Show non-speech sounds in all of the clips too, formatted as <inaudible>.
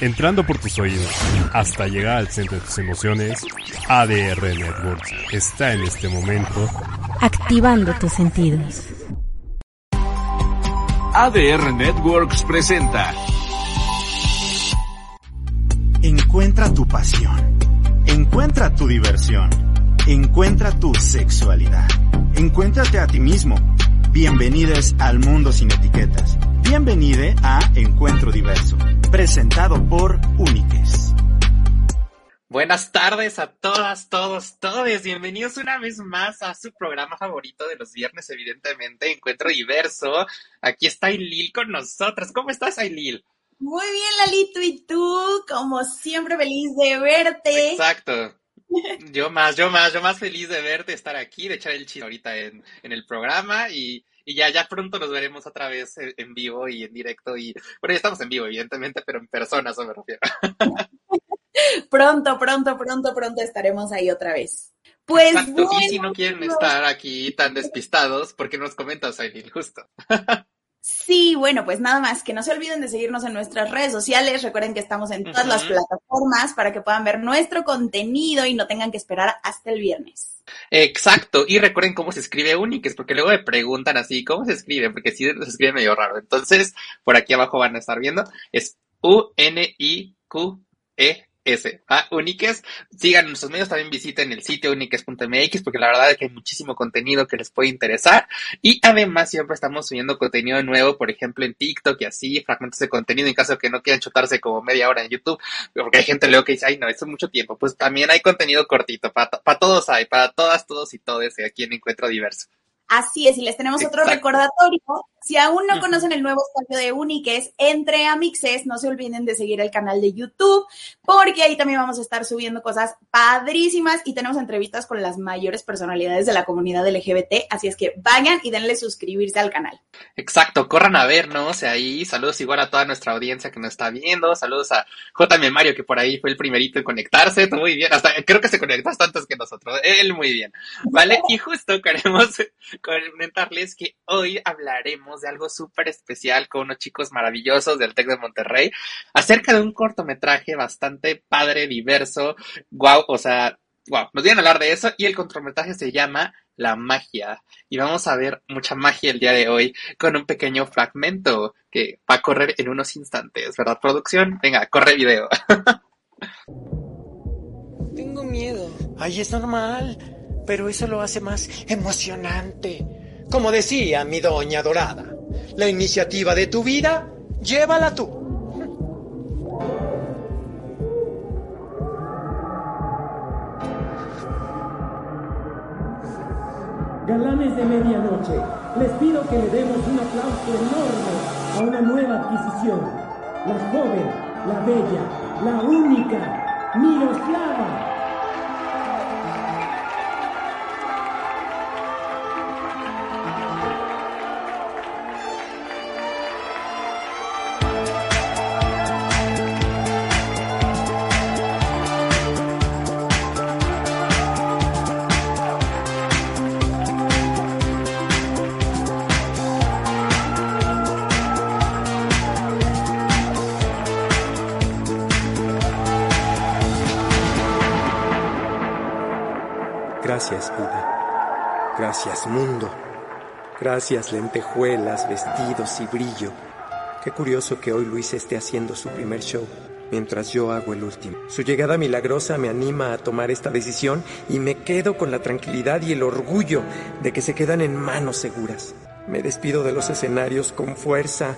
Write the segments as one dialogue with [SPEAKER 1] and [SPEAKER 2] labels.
[SPEAKER 1] entrando por tus oídos hasta llegar al centro de tus emociones, ADR Networks está en este momento
[SPEAKER 2] activando tus sentidos.
[SPEAKER 3] ADR Networks presenta
[SPEAKER 4] Encuentra tu pasión. Encuentra tu diversión. Encuentra tu sexualidad. Encuéntrate a ti mismo. Bienvenidos al mundo sin etiquetas. Bienvenide a Encuentro Diverso, presentado por Uniques.
[SPEAKER 5] Buenas tardes a todas, todos, todos. Bienvenidos una vez más a su programa favorito de los viernes, evidentemente, Encuentro Diverso. Aquí está Ailil con nosotros. ¿Cómo estás, Ailil?
[SPEAKER 6] Muy bien, Lalito, ¿y tú? Como siempre, feliz de verte.
[SPEAKER 5] Exacto. Yo más, yo más, yo más feliz de verte, estar aquí, de echar el chino ahorita en, en el programa y, y ya, ya pronto nos veremos otra vez en vivo y en directo y, bueno, ya estamos en vivo, evidentemente, pero en persona, eso me refiero. <laughs>
[SPEAKER 6] pronto, pronto, pronto, pronto estaremos ahí otra vez. Pues
[SPEAKER 5] Exacto.
[SPEAKER 6] bueno,
[SPEAKER 5] y si no quieren estar aquí tan despistados, ¿por qué nos comentas, Aileen? Justo. <laughs>
[SPEAKER 6] Sí, bueno, pues nada más, que no se olviden de seguirnos en nuestras redes sociales. Recuerden que estamos en todas las plataformas para que puedan ver nuestro contenido y no tengan que esperar hasta el viernes.
[SPEAKER 5] Exacto, y recuerden cómo se escribe Uniques, porque luego me preguntan así, ¿cómo se escribe? Porque sí se escribe medio raro. Entonces, por aquí abajo van a estar viendo, es U-N-I-Q-E-S, ¿ah? Uniques. Sigan nuestros medios, también visiten el sitio uniques.mx, porque la verdad es que hay muchísimo contenido que les puede interesar. Y además siempre estamos subiendo contenido nuevo, por ejemplo, en TikTok y así, fragmentos de contenido en caso de que no quieran chutarse como media hora en YouTube, porque hay gente luego que dice, ay no, eso es mucho tiempo. Pues también hay contenido cortito, para, para todos hay, para todas, todos y todes aquí en Encuentro Diverso.
[SPEAKER 6] Así es, y les tenemos otro recordatorio. Si aún no conocen el nuevo espacio de Uniques, entre a Mixes, no se olviden de seguir el canal de YouTube, porque ahí también vamos a estar subiendo cosas padrísimas y tenemos entrevistas con las mayores personalidades de la comunidad LGBT, así es que vayan y denle suscribirse al canal.
[SPEAKER 5] Exacto, corran a vernos ahí. Saludos igual a toda nuestra audiencia que nos está viendo. Saludos a JM Mario, que por ahí fue el primerito en conectarse. Tú Muy bien, hasta creo que se conectó hasta antes que nosotros. Él muy bien. ¿Vale? <laughs> Y justo queremos comentarles que hoy hablaremos de algo súper especial con unos chicos maravillosos del TEC de Monterrey acerca de un cortometraje bastante padre, diverso. Guau, o sea, guau, nos vienen a hablar de eso y el cortometraje se llama La magia. Y vamos a ver mucha magia el día de hoy con un pequeño fragmento que va a correr en unos instantes, ¿verdad, producción? Venga, corre video. <laughs>
[SPEAKER 7] Tengo miedo. Ay, es normal, pero eso lo hace más emocionante. Como decía mi doña dorada, la iniciativa de tu vida, llévala tú.
[SPEAKER 8] Galanes de medianoche, les pido que le demos un aplauso enorme a una nueva adquisición. La joven, la bella, la única, Miroslava.
[SPEAKER 9] Gracias, lentejuelas, vestidos y brillo. Qué curioso que hoy Luis esté haciendo su primer show, mientras yo hago el último. Su llegada milagrosa me anima a tomar esta decisión y me quedo con la tranquilidad y el orgullo de que se quedan en manos seguras. Me despido de los escenarios con fuerza,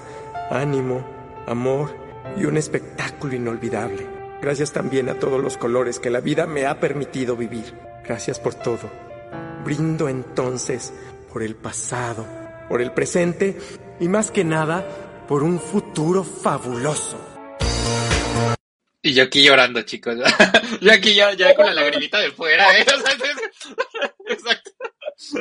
[SPEAKER 9] ánimo, amor y un espectáculo inolvidable. Gracias también a todos los colores que la vida me ha permitido vivir. Gracias por todo. Brindo entonces por el pasado, por el presente y más que nada por un futuro fabuloso.
[SPEAKER 5] Y yo aquí llorando, chicos. <laughs> yo aquí ya, ya con la lagrimita de fuera, ¿eh? <laughs> O sea, es- Exacto.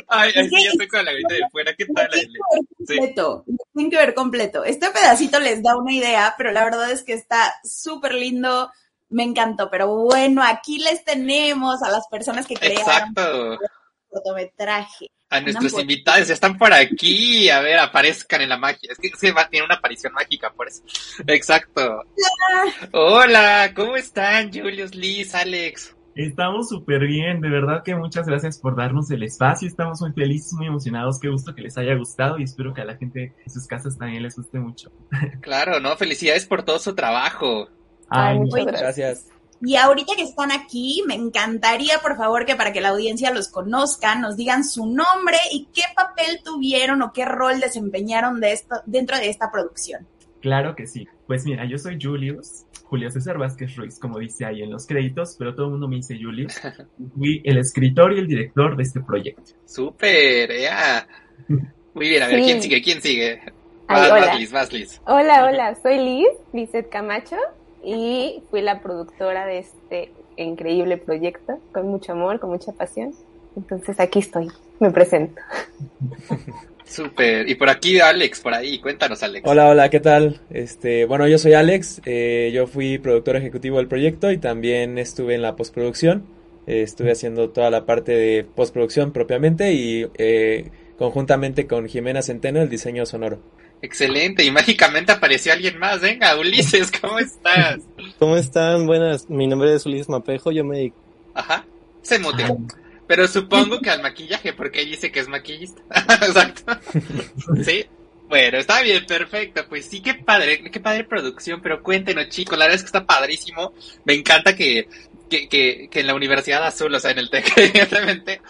[SPEAKER 5] Ay, ay, sí, ya estoy con la lagrimita de fuera. ¿Qué tal,
[SPEAKER 6] Tienen
[SPEAKER 5] Aile?
[SPEAKER 6] que ver completo, tienen que ver completo. Este pedacito les da una idea, pero la verdad es que está súper lindo. Me encantó, pero bueno, aquí les tenemos a las personas que crearon
[SPEAKER 5] Exacto.
[SPEAKER 6] Cortometraje.
[SPEAKER 5] A nuestros invitados están por aquí. A ver, aparezcan en la magia. Es que se va a tener una aparición mágica, por eso. Exacto. Hola, ¿cómo están, Julius, Liz, Alex?
[SPEAKER 10] Estamos súper bien, de verdad que muchas gracias por darnos el espacio, estamos muy felices, muy emocionados, qué gusto que les haya gustado y espero que a la gente en sus casas también les guste mucho.
[SPEAKER 5] Claro, no, felicidades por todo su trabajo.
[SPEAKER 10] Ay,
[SPEAKER 11] muchas gracias.
[SPEAKER 6] Y ahorita que están aquí, me encantaría, por favor, que para que la audiencia los conozca, nos digan su nombre y qué papel tuvieron o qué rol desempeñaron de esto, dentro de esta producción.
[SPEAKER 10] Claro que sí. Pues mira, yo soy Julius, Julio César Vázquez Ruiz, como dice ahí en los créditos, pero todo el mundo me dice Julius. <laughs> Fui el escritor y el director de este proyecto.
[SPEAKER 5] Súper, ya. Muy bien, a ver,
[SPEAKER 11] Sí.
[SPEAKER 5] ¿quién sigue? ¿Quién sigue?
[SPEAKER 11] Ay,
[SPEAKER 5] Vas,
[SPEAKER 11] hola.
[SPEAKER 5] vas, Liz, vas, Liz.
[SPEAKER 11] Hola, hola, soy Liz, Lizeth Camacho, y fui la productora de este increíble proyecto, con mucho amor, con mucha pasión. Entonces aquí estoy, me presento. <laughs>
[SPEAKER 5] Súper. Y por aquí Alex, por ahí. Cuéntanos, Alex.
[SPEAKER 12] Hola, hola, ¿qué tal? Este, bueno, yo soy Alex, eh, yo fui productor ejecutivo del proyecto y también estuve en la postproducción. Eh, estuve haciendo toda la parte de postproducción propiamente y eh, conjuntamente con Jimena Centeno el diseño sonoro.
[SPEAKER 5] Excelente. Y mágicamente apareció alguien más. Venga, Ulises, ¿cómo estás?
[SPEAKER 13] ¿Cómo están? Buenas, mi nombre es Ulises Mapejo, yo me.
[SPEAKER 5] Ajá. Se muteó. Pero supongo que al maquillaje, porque él dice que es maquillista. <laughs> Exacto. Sí. Bueno, está bien, perfecto. Pues sí, qué padre, qué padre producción. Pero cuéntenos, chicos, la verdad es que está padrísimo. Me encanta que, que, que, que en la Universidad Azul, o sea, en el TEC, evidentemente,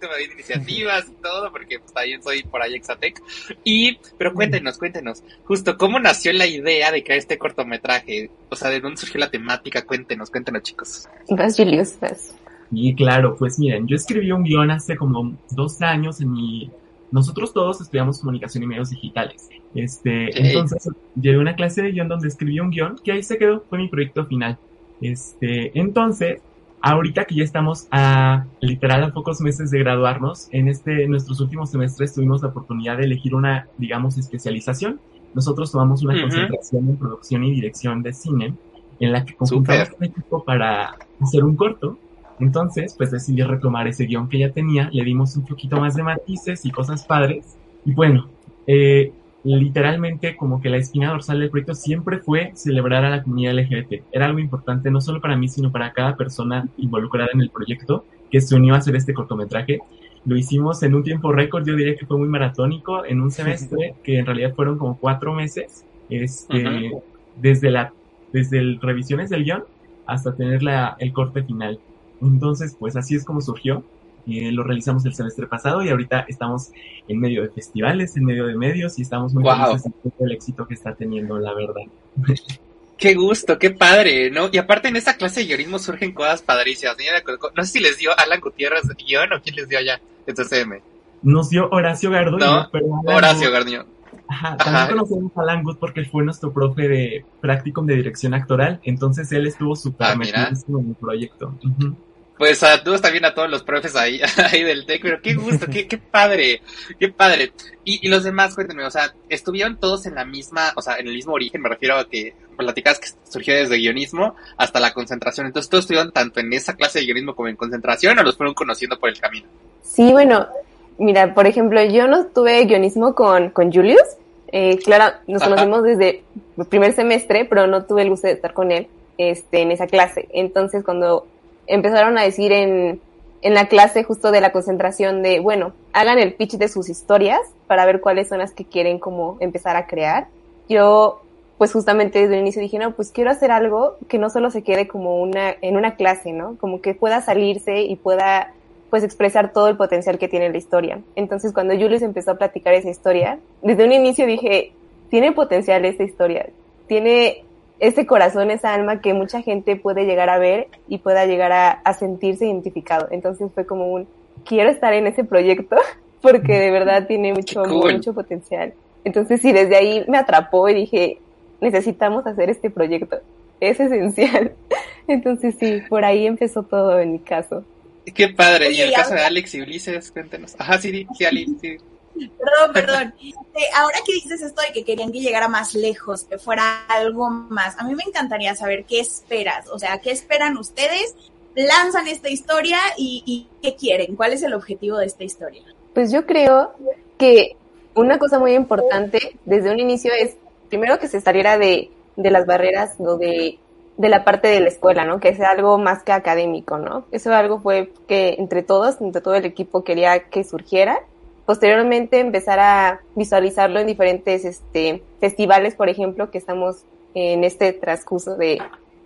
[SPEAKER 5] tipo de iniciativas y todo, porque pues, también soy por ahí Exatec. Y, pero cuéntenos, cuéntenos, justo, ¿cómo nació la idea de crear este cortometraje? O sea, ¿de dónde surgió la temática? Cuéntenos, cuéntenos, chicos.
[SPEAKER 11] Vas, Julius, vas.
[SPEAKER 10] Y claro, pues miren, yo escribí un guion hace como dos años en mi... Nosotros todos estudiamos comunicación y medios digitales. Este,
[SPEAKER 5] Ey.
[SPEAKER 10] entonces llevé una clase de guion donde escribí un guion que ahí se quedó, fue mi proyecto final. Este, entonces, ahorita que ya estamos a literal a pocos meses de graduarnos, en este, en nuestros últimos semestres tuvimos la oportunidad de elegir una, digamos, especialización. Nosotros tomamos una concentración en producción y dirección de cine, en la que conjuntamos un equipo para hacer un corto. Entonces, pues decidí retomar ese guion que ya tenía, le dimos un poquito más de matices y cosas padres. Y bueno, eh, literalmente como que la espina dorsal del proyecto siempre fue celebrar a la comunidad LGBT. Era algo importante no solo para mí, sino para cada persona involucrada en el proyecto que se unió a hacer este cortometraje. Lo hicimos en un tiempo récord, yo diría que fue muy maratónico, en un semestre <laughs> que en realidad fueron como cuatro meses, este, desde la, desde el revisiones del guion hasta tener la, el corte final. Entonces, pues así es como surgió. Eh, lo realizamos el semestre pasado y ahorita estamos en medio de festivales, en medio de medios y estamos muy
[SPEAKER 5] Wow.
[SPEAKER 10] felices del éxito que está teniendo, la verdad. <laughs>
[SPEAKER 5] Qué gusto, qué padre, ¿no? Y aparte en esta clase de guionismo surgen cosas padrísimas. No sé si les dio Alan Gutiérrez guion o quién les dio allá en CCM.
[SPEAKER 10] Nos dio Horacio Garduño,
[SPEAKER 5] No,
[SPEAKER 10] pero
[SPEAKER 5] Horacio Garniño.
[SPEAKER 10] Ajá, también
[SPEAKER 5] Ajá.
[SPEAKER 10] conocemos a Alan Good porque él fue nuestro profe de practicum de dirección actoral, entonces él estuvo súper
[SPEAKER 5] Ah,
[SPEAKER 10] metidísimo en el proyecto. Ujú.
[SPEAKER 5] Pues saludos también a todos los profes ahí, <laughs> ahí del TEC, pero qué gusto, qué, qué padre, qué padre. Y, y los demás, cuéntenme, o sea, estuvieron todos en la misma, o sea, en el mismo origen, me refiero a que platicabas que surgió desde guionismo hasta la concentración. Entonces, ¿todos estuvieron tanto en esa clase de guionismo como en concentración o los fueron conociendo por el camino?
[SPEAKER 11] Sí, bueno, mira, por ejemplo, yo no tuve guionismo con, con Julius. Eh, claro, nos
[SPEAKER 5] Ajá.
[SPEAKER 11] conocimos desde el primer semestre, pero no tuve el gusto de estar con él este, en esa clase. Entonces, cuando empezaron a decir en, en la clase justo de la concentración de, bueno, hagan el pitch de sus historias para ver cuáles son las que quieren como empezar a crear. Yo, pues justamente desde el inicio dije, no, pues quiero hacer algo que no solo se quede como una, en una clase, ¿no? Como que pueda salirse y pueda pues expresar todo el potencial que tiene la historia. Entonces cuando Julius empezó a platicar esa historia, desde un inicio dije, tiene potencial esta historia, tiene ese corazón, esa alma que mucha gente puede llegar a ver y pueda llegar a, a sentirse identificado. Entonces fue como un, quiero estar en ese proyecto <laughs> porque de verdad tiene mucho,
[SPEAKER 5] cool.
[SPEAKER 11] mucho potencial. Entonces sí, desde ahí me atrapó y dije, necesitamos hacer este proyecto, es esencial. <laughs> Entonces sí, por ahí empezó todo en mi caso.
[SPEAKER 5] Qué padre. Y el caso de Alex y Ulises, cuéntenos. Ajá, sí, sí, sí, Ali, sí.
[SPEAKER 6] Perdón, perdón. Eh, ahora que dices esto de que querían que llegara más lejos, que fuera algo más, a mí me encantaría saber qué esperas, o sea, qué esperan ustedes lanzan esta historia y, y qué quieren, cuál es el objetivo de esta historia.
[SPEAKER 11] Pues yo creo que una cosa muy importante desde un inicio es primero que se saliera de, de las barreras o de, de la parte de la escuela, ¿no? Que sea algo más que académico, ¿no? Eso algo fue que entre todos, entre todo el equipo quería que surgiera. Posteriormente empezar a visualizarlo en diferentes este, festivales, por ejemplo, que estamos en este transcurso de,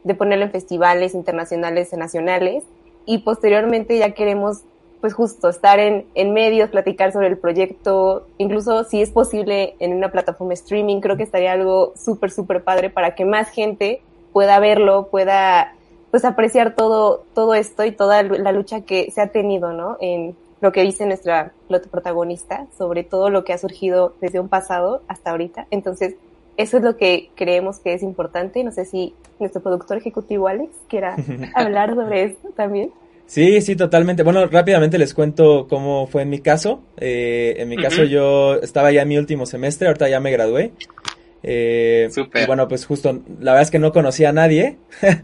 [SPEAKER 11] de ponerlo en festivales internacionales nacionales. Y posteriormente ya queremos pues justo estar en, en medios, platicar sobre el proyecto, incluso si es posible en una plataforma streaming, creo que estaría algo súper, súper padre para que más gente pueda verlo, pueda pues apreciar todo, todo esto y toda la lucha que se ha tenido, ¿no? En lo que dice nuestra protagonista, sobre todo lo que ha surgido desde un pasado hasta ahorita. Entonces, eso es lo que creemos que es importante. No sé si nuestro productor ejecutivo Alex quiera <laughs> hablar sobre esto también.
[SPEAKER 12] Sí, sí, totalmente. Bueno, rápidamente les cuento cómo fue en mi caso. Eh, en mi caso yo estaba ya en mi último semestre, ahorita ya me gradué. Eh, y bueno, pues justo, la verdad es que no conocía a nadie <laughs>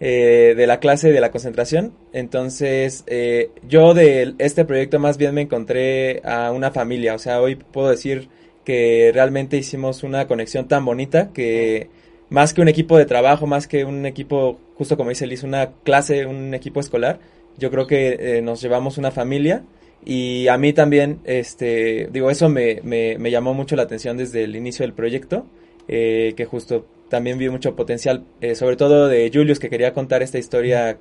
[SPEAKER 12] eh, de la clase de la concentración. Entonces, eh, yo de este proyecto más bien me encontré a una familia. O sea, hoy puedo decir que realmente hicimos una conexión tan bonita que más que un equipo de trabajo, más que un equipo, justo como dice Liz, una clase, un equipo escolar, yo creo que eh, nos llevamos una familia y a mí también, este, digo, eso me, me, me llamó mucho la atención desde el inicio del proyecto, eh, que justo también vi mucho potencial, eh, sobre todo de Julius, que quería contar esta historia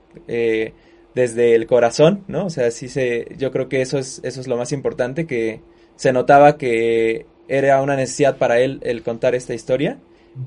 [SPEAKER 12] desde el corazón, ¿no? O sea, sí se, yo creo que eso es, eso es lo más importante, que se notaba que era una necesidad para él el contar esta historia,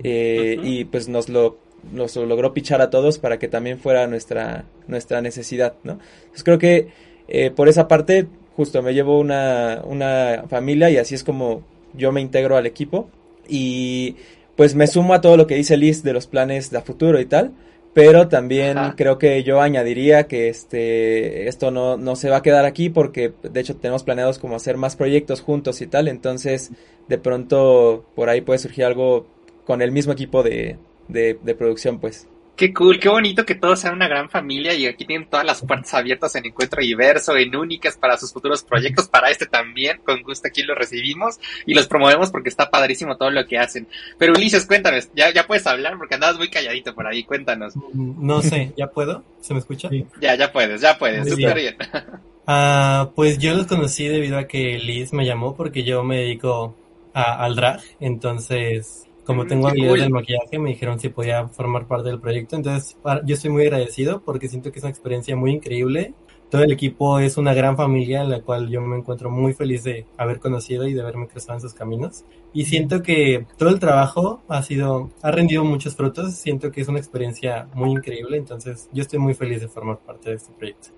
[SPEAKER 12] y pues nos lo nos logró pichar a todos para que también fuera nuestra, nuestra necesidad, ¿no? Entonces creo que eh, por esa parte justo me llevo una, una familia y así es como yo me integro al equipo y pues me sumo a todo lo que dice Liz de los planes de futuro y tal, pero también creo que yo añadiría que este esto no, no se va a quedar aquí porque de hecho tenemos planeados como hacer más proyectos juntos y tal, entonces de pronto por ahí puede surgir algo con el mismo equipo de, de, de producción, pues.
[SPEAKER 5] Qué cool, qué bonito que todos sean una gran familia y aquí tienen todas las puertas abiertas en Encuentro Diverso, en únicas para sus futuros proyectos, para este también, con gusto aquí lo recibimos y los promovemos porque está padrísimo todo lo que hacen. Pero Ulises, cuéntanos, ya, ya puedes hablar porque andabas muy calladito por ahí, cuéntanos.
[SPEAKER 14] No sé, ¿ya puedo? ¿Se me escucha?
[SPEAKER 5] Ya, ya puedes, ya puedes, súper bien. <laughs>
[SPEAKER 14] Ah, pues yo los conocí debido a que Liz me llamó porque yo me dedico a, al drag, entonces como mm, tengo habilidades del maquillaje, me dijeron si podía formar parte del proyecto. Entonces, yo estoy muy agradecido porque siento que es una experiencia muy increíble. Todo el equipo es una gran familia en la cual yo me encuentro muy feliz de haber conocido y de haberme cruzado en sus caminos. Y siento que todo el trabajo ha sido, ha rendido muchos frutos. Siento que es una experiencia muy increíble. Entonces, yo estoy muy feliz de formar parte de este proyecto.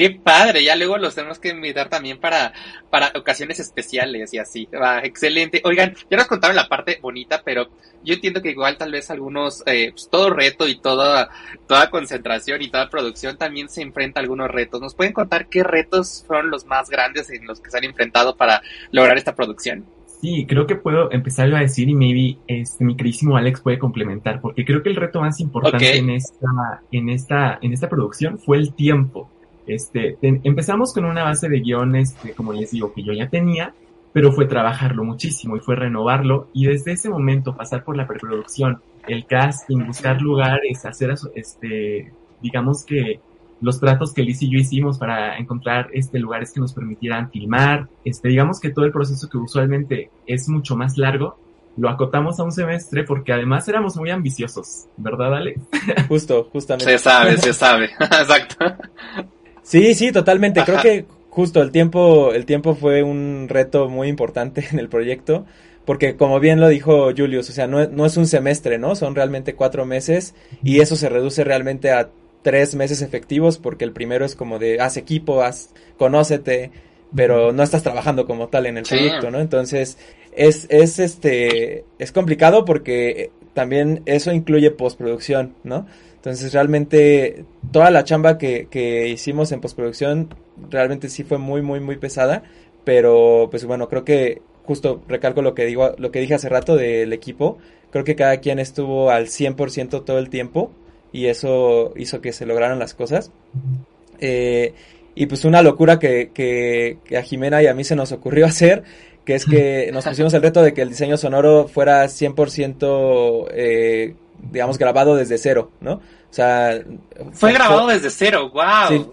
[SPEAKER 5] Qué padre, ya luego los tenemos que invitar también para, para ocasiones especiales y así. Va, excelente. Oigan, ya nos contaron la parte bonita, pero yo entiendo que igual tal vez algunos, eh, pues todo reto y toda, toda concentración y toda producción también se enfrenta a algunos retos. ¿Nos pueden contar qué retos fueron los más grandes en los que se han enfrentado para lograr esta producción?
[SPEAKER 10] Sí, creo que puedo empezar a decir y maybe este, mi queridísimo Alex puede complementar, porque creo que el reto más importante en esta, en esta, en esta producción fue el tiempo este, empezamos con una base de guiones, que, como les digo, que yo ya tenía, pero fue trabajarlo muchísimo y fue renovarlo y desde ese momento pasar por la preproducción, el casting, buscar lugares, hacer, este, digamos que los tratos que Liz y yo hicimos para encontrar este lugares que nos permitieran filmar, este, digamos que todo el proceso que usualmente es mucho más largo, lo acotamos a un semestre porque además éramos muy ambiciosos, ¿verdad, Ale?
[SPEAKER 12] Justo, justamente.
[SPEAKER 5] Se sabe, se sabe, <laughs> exacto.
[SPEAKER 12] Sí, sí, totalmente. Creo que justo el tiempo, el tiempo fue un reto muy importante <laughs> en el proyecto. Porque como bien lo dijo Julius, o sea, no, no es un semestre, ¿no? Son realmente cuatro meses y eso se reduce realmente a tres meses efectivos porque el primero es como de haz equipo, haz, conócete, pero no estás trabajando como tal en el proyecto, ¿no? Entonces, es, es este, es complicado porque también eso incluye postproducción, ¿no? Entonces realmente toda la chamba que, que hicimos en postproducción realmente sí fue muy, muy, muy pesada. Pero pues bueno, creo que justo recalco lo que digo, lo que dije hace rato del equipo. Creo que cada quien estuvo al 100% todo el tiempo. y eso hizo que se lograran las cosas. Eh, y pues una locura que, que, que, a Jimena y a mí se nos ocurrió <laughs> hacer, que es que nos pusimos el reto de que el diseño sonoro fuera 100% eh, digamos grabado desde cero, ¿no? O sea...
[SPEAKER 5] Fue grabado desde cero, wow. Sí,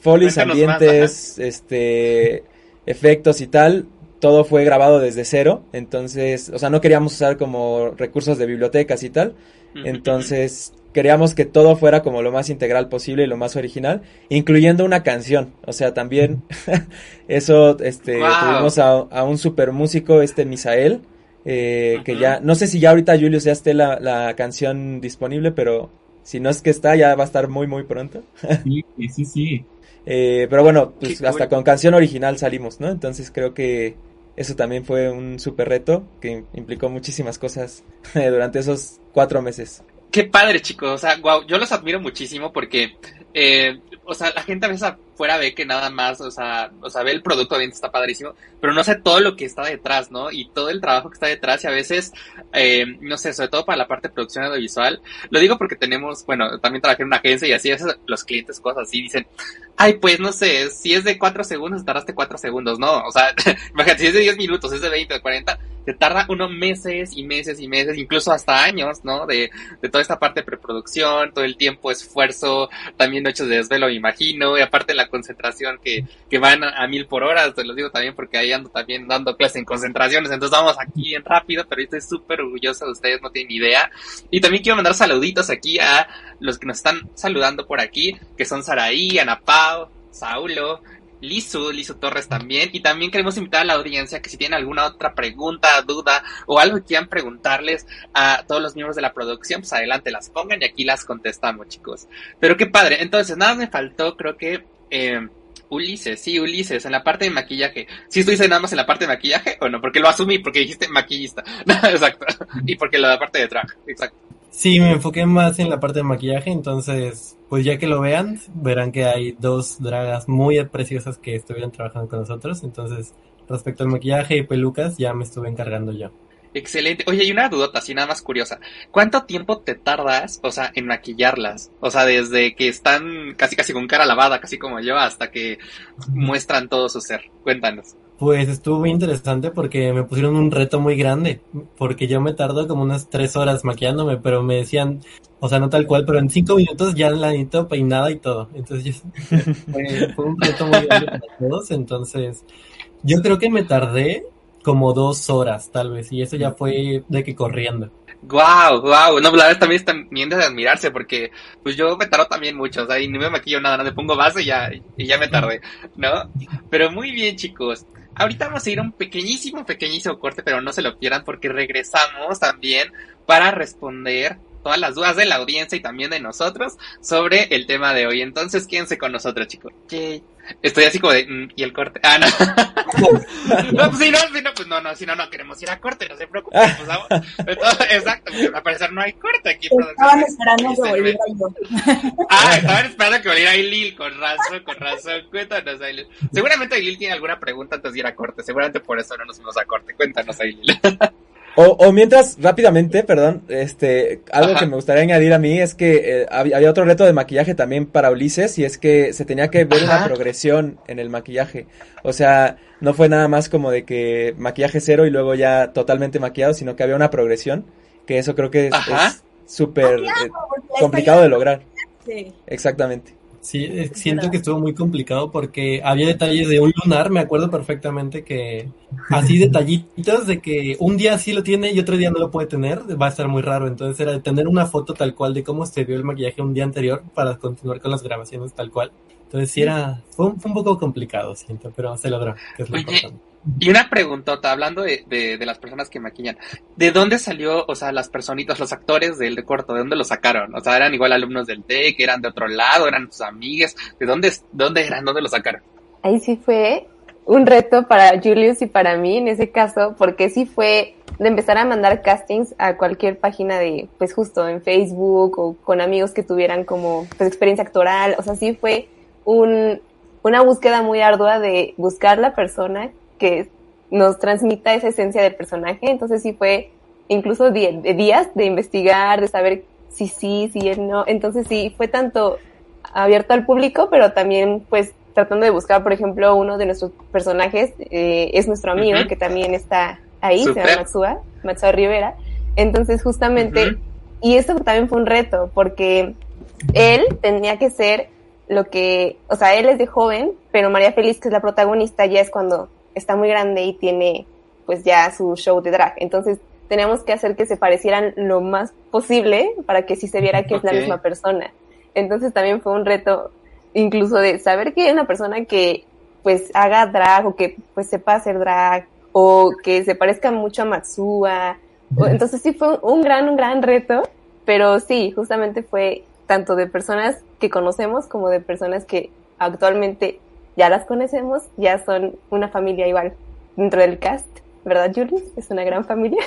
[SPEAKER 12] folies, ambientes, este, efectos y tal, todo fue grabado desde cero, entonces, o sea, no queríamos usar como recursos de bibliotecas y tal, entonces queríamos que todo fuera como lo más integral posible y lo más original, incluyendo una canción. O sea, también <laughs> eso, este, tuvimos a, un super músico, este Misael, eh, que ya, no sé si ya ahorita Julius ya esté la, la, canción disponible, pero si no es que está, ya va a estar muy, muy pronto.
[SPEAKER 10] sí, sí, sí. <laughs>
[SPEAKER 12] Eh, pero bueno, pues hasta con canción original salimos, ¿no? Entonces creo que eso también fue un super reto que implicó muchísimas cosas <laughs> durante esos cuatro meses.
[SPEAKER 5] Qué padre, chicos. O sea, wow, yo los admiro muchísimo porque, eh, o sea, la gente a veces afuera ve que nada más, o sea, o sea, ve el producto, bien está padrísimo, pero no sé todo lo que está detrás, ¿no? Y todo el trabajo que está detrás y a veces, eh, no sé, sobre todo para la parte de producción audiovisual. Lo digo porque tenemos, bueno, también trabajé en una agencia y así a veces los clientes cosas así dicen, ay, pues no sé, si es de cuatro segundos, tardaste cuatro segundos, ¿no? O sea, <laughs> imagínate, si es de diez minutos, es de veinte, de cuarenta, te tarda unos meses y meses y meses, incluso hasta años, ¿no? De, de toda esta parte de preproducción, todo el tiempo, esfuerzo, también noches de desvelo, me imagino, y aparte la concentración que, que van a, mil por hora, te lo digo también porque ahí ando también dando clases en concentraciones, entonces vamos aquí bien rápido, pero estoy súper orgulloso de ustedes, no tienen idea. Y también quiero mandar saluditos aquí a los que nos están saludando por aquí, que son Saraí, Ana Pau, Saulo, Lizu, Lizu Torres también. Y también queremos invitar a la audiencia que si tienen alguna otra pregunta, duda o algo que quieran preguntarles a todos los miembros de la producción, pues adelante las pongan y aquí las contestamos, chicos. Pero qué padre. Entonces, nada me faltó, creo que... Eh, Ulises, sí, Ulises, en la parte de maquillaje. ¿Sí estuviste nada más en la parte de maquillaje o no? Porque lo asumí, porque dijiste maquillista. <laughs> exacto. Y porque la parte de traje, exacto.
[SPEAKER 14] Sí, me enfoqué más en la parte de maquillaje, entonces, pues ya que lo vean, verán que hay dos dragas muy preciosas que estuvieron trabajando con nosotros, entonces, respecto al maquillaje y pelucas, ya me estuve encargando yo.
[SPEAKER 5] Excelente. Oye, y una dudota, así nada más curiosa. ¿Cuánto tiempo te tardas, o sea, en maquillarlas? O sea, desde que están casi casi con cara lavada, casi como yo, hasta que muestran todo su ser. Cuéntanos.
[SPEAKER 14] Pues estuvo muy interesante porque me pusieron un reto muy grande, porque yo me tardo como unas tres horas maquillándome, pero me decían, o sea, no tal cual, pero en cinco minutos ya la necesito peinada y todo. Entonces <laughs> fue, un reto muy grande para todos, entonces yo creo que me tardé como dos horas tal vez, y eso ya fue de que corriendo.
[SPEAKER 5] Wow, wow, no, la verdad también es también de admirarse porque pues yo me tardo también mucho, o sea, y no me maquillo nada, no me pongo base y ya, y ya me tardé, ¿no? Pero muy bien chicos, Ahorita vamos a ir a un pequeñísimo, pequeñísimo corte, pero no se lo pierdan porque regresamos también para responder todas las dudas de la audiencia y también de nosotros sobre el tema de hoy. Entonces, quédense con nosotros, chicos. Estoy así como de, mm, ¿y el corte? Ah, no. <laughs> no, pues si no, si no, pues no, no, si no, no queremos ir a corte, no se preocupen. Pues <laughs> vamos. Exacto, porque al parecer no hay corte aquí.
[SPEAKER 6] Estaban esperando que volviera yo. <laughs>
[SPEAKER 5] Ah, estaban esperando que volviera Ailil, con razón, con razón. Cuéntanos, Ailil. Seguramente Ailil tiene alguna pregunta antes de ir a corte, seguramente por eso no nos fuimos a corte. Cuéntanos, Ailil.
[SPEAKER 12] O, o, mientras, rápidamente, perdón, este, algo que me gustaría añadir a mí es que eh, había, otro reto de maquillaje también para Ulises y es que se tenía que ver una progresión en el maquillaje. O sea, no fue nada más como de que maquillaje cero y luego ya totalmente maquillado, sino que había una progresión, que eso creo que es súper eh, complicado de lograr. Sí. Exactamente.
[SPEAKER 14] Sí, eh, siento que estuvo muy complicado porque había detalles de un lunar, me acuerdo perfectamente que así <laughs> detallitos de que un día sí lo tiene y otro día no lo puede tener, va a estar muy raro. Entonces era de tener una foto tal cual de cómo se vio el maquillaje un día anterior para continuar con las grabaciones tal cual. Entonces sí era, fue un, poco complicado, siento, pero se logró, que es lo importante.
[SPEAKER 5] Y una preguntota, hablando de, de, las personas que maquillan, ¿de dónde salió, o sea, las personitas, los actores del corto, de dónde lo sacaron? O sea, ¿eran igual alumnos del TEC, eran de otro lado, eran sus amigas? ¿De dónde, dónde eran, dónde lo sacaron?
[SPEAKER 11] Ahí sí fue un reto para Julius y para mí en ese caso, porque sí fue de empezar a mandar castings a cualquier página de, pues justo en Facebook o con amigos que tuvieran como pues, experiencia actoral, o sea, sí fue un, una búsqueda muy ardua de buscar la persona que nos transmita esa esencia del personaje. Entonces sí fue incluso días de investigar, de saber si sí, si él no. Entonces sí, fue tanto abierto al público, pero también pues tratando de buscar, por ejemplo, uno de nuestros personajes eh, es nuestro amigo, que también está ahí, se llama Matsua, Matsua Rivera. Entonces justamente, y esto también fue un reto, porque él tenía que ser lo que, o sea, él es de joven, pero María Feliz, que es la protagonista, ya es cuando está muy grande y tiene pues ya su show de drag. Entonces teníamos que hacer que se parecieran lo más posible para que sí se viera que es la misma persona. Entonces también fue un reto incluso de saber que una persona que pues haga drag o que pues sepa hacer drag o que se parezca mucho a Matsua. Entonces sí fue un gran, un gran reto, pero sí, justamente fue tanto de personas que conocemos como de personas que actualmente ya las conocemos, ya son una familia igual dentro del cast, ¿verdad, Julie? Es una gran familia.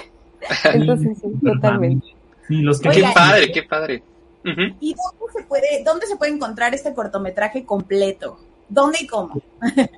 [SPEAKER 11] <laughs> Entonces sí, totalmente.
[SPEAKER 5] Sí, los que... qué padre, qué padre.
[SPEAKER 6] ¿Y dónde se puede, dónde se puede encontrar este cortometraje completo? ¿Dónde y cómo?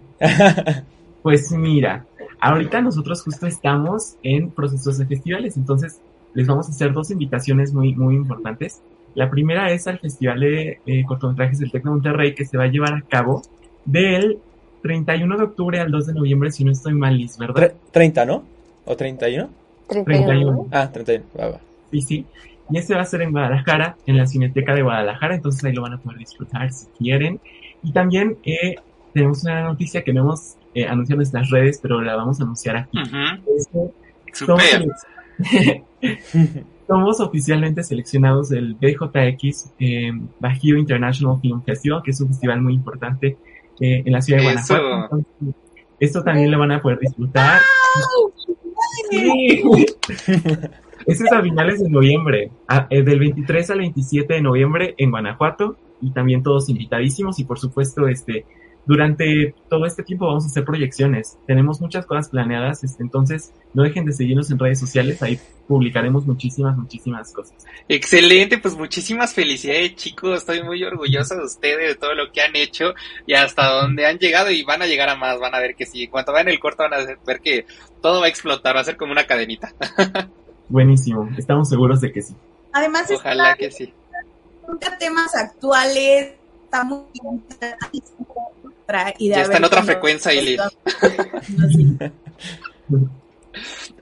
[SPEAKER 6] <laughs>
[SPEAKER 10] pues mira, ahorita nosotros justo estamos en procesos de festivales, entonces les vamos a hacer dos invitaciones muy, muy importantes. La primera es al Festival de Cortometrajes del Tecno Monterrey que se va a llevar a cabo del 31 de octubre al 2 de noviembre, si no estoy mal, ¿verdad?
[SPEAKER 12] 30, ¿no? ¿O 31?
[SPEAKER 11] 31.
[SPEAKER 12] Ah, 31, va, va.
[SPEAKER 10] Sí, sí. Y este va a ser en Guadalajara, en la Cineteca de Guadalajara, entonces ahí lo van a poder disfrutar si quieren. Y también eh, tenemos una noticia que no hemos eh, anunciado en nuestras redes, pero la vamos a anunciar aquí. <laughs> somos, oficialmente seleccionados del BJX eh, Bajío International Film Festival, que es un festival muy importante eh, en la ciudad de Guanajuato. esto también lo van a poder disfrutar. Sí. <laughs> Este es a finales de noviembre, eh, del 23 al 27 de noviembre en Guanajuato y también todos invitadísimos y por supuesto este durante todo este tiempo vamos a hacer proyecciones. Tenemos muchas cosas planeadas, este, entonces no dejen de seguirnos en redes sociales, ahí publicaremos muchísimas, muchísimas cosas.
[SPEAKER 5] Excelente, pues muchísimas felicidades chicos, estoy muy orgullosa de ustedes, de todo lo que han hecho y hasta dónde han llegado y van a llegar a más, van a ver que sí, en cuanto vean el corto van a ver que todo va a explotar, va a ser como una cadenita. <laughs>
[SPEAKER 10] Buenísimo, estamos seguros de que sí.
[SPEAKER 6] Además,
[SPEAKER 5] ojalá que sí.
[SPEAKER 6] Temas actuales, está
[SPEAKER 5] y ya está en otra frecuencia, Ilir.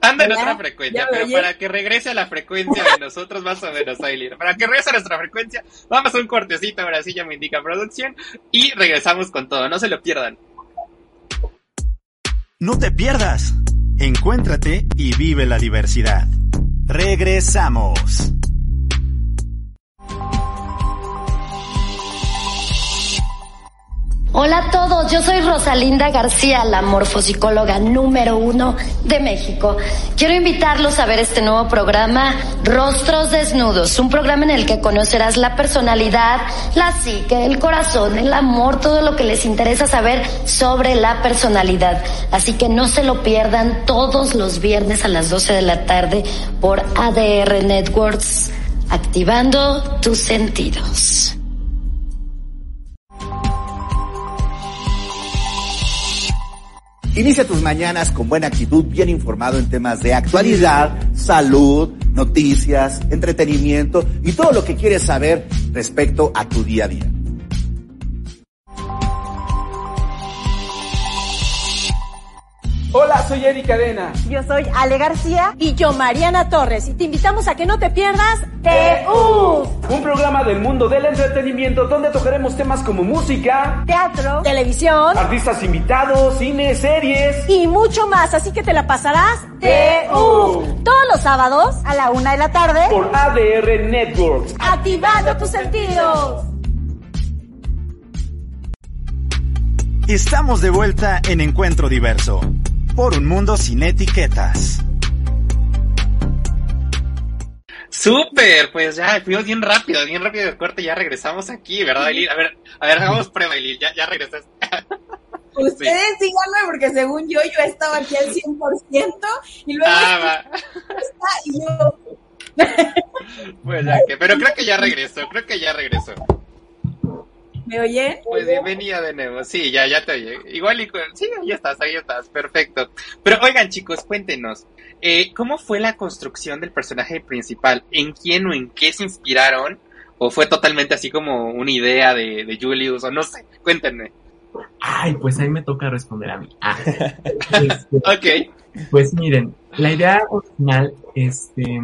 [SPEAKER 5] Anda en otra frecuencia, pero para que regrese a la frecuencia de nosotros más o menos, Aileen. Para que regrese a nuestra frecuencia, vamos a un cortecito, ahora sí ya me indica producción, y regresamos con todo, no se lo pierdan.
[SPEAKER 4] No te pierdas, encuéntrate y vive la diversidad. Regresamos.
[SPEAKER 15] Hola a todos, yo soy Rosalinda García, la morfopsicóloga número uno de México. Quiero invitarlos a ver este nuevo programa, Rostros Desnudos, un programa en el que conocerás la personalidad, la psique, el corazón, el amor, todo lo que les interesa saber sobre la personalidad. Así que no se lo pierdan todos los viernes a las 12 de la tarde por ADR Networks, activando tus sentidos.
[SPEAKER 16] Inicia tus mañanas con buena actitud, bien informado en temas de actualidad, salud, noticias, entretenimiento y todo lo que quieres saber respecto a tu día a día.
[SPEAKER 17] Hola, soy Erika Cadena.
[SPEAKER 18] Yo soy Ale García. Y yo, Mariana Torres. Y te invitamos a que no te pierdas TU.
[SPEAKER 17] Un programa del mundo del entretenimiento donde tocaremos temas como música,
[SPEAKER 18] teatro, televisión,
[SPEAKER 17] artistas invitados, cine, series
[SPEAKER 18] y mucho más. Así que te la pasarás TU. Todos los sábados a la una de la tarde
[SPEAKER 17] por ADR Networks.
[SPEAKER 18] Activando tus sentidos.
[SPEAKER 4] Estamos de vuelta en Encuentro Diverso por un mundo sin etiquetas.
[SPEAKER 5] Súper, pues ya fuimos bien rápido, bien rápido de corte, ya regresamos aquí, ¿verdad, Elil? A ver, a ver, hagamos prueba, Elil, ya, ya regresas. <laughs>
[SPEAKER 6] Ustedes sí. síganme porque según yo, yo estaba aquí al 100% y luego ah, <laughs> está y yo... <laughs>
[SPEAKER 5] pues ya que, pero creo que ya regresó, creo que ya regresó.
[SPEAKER 6] ¿Me oye?
[SPEAKER 5] Pues bienvenida de nuevo. Sí, ya, ya te oye. Igual, y, sí, ahí estás, ahí estás. Perfecto. Pero oigan, chicos, cuéntenos. eh, ¿cómo fue la construcción del personaje principal? ¿En quién o en qué se inspiraron? ¿O fue totalmente así como una idea de, de Julius? O no sé, cuéntenme.
[SPEAKER 10] Ay, pues ahí me toca responder a mí. Ah, <laughs> este, ok. Pues miren, la idea original este,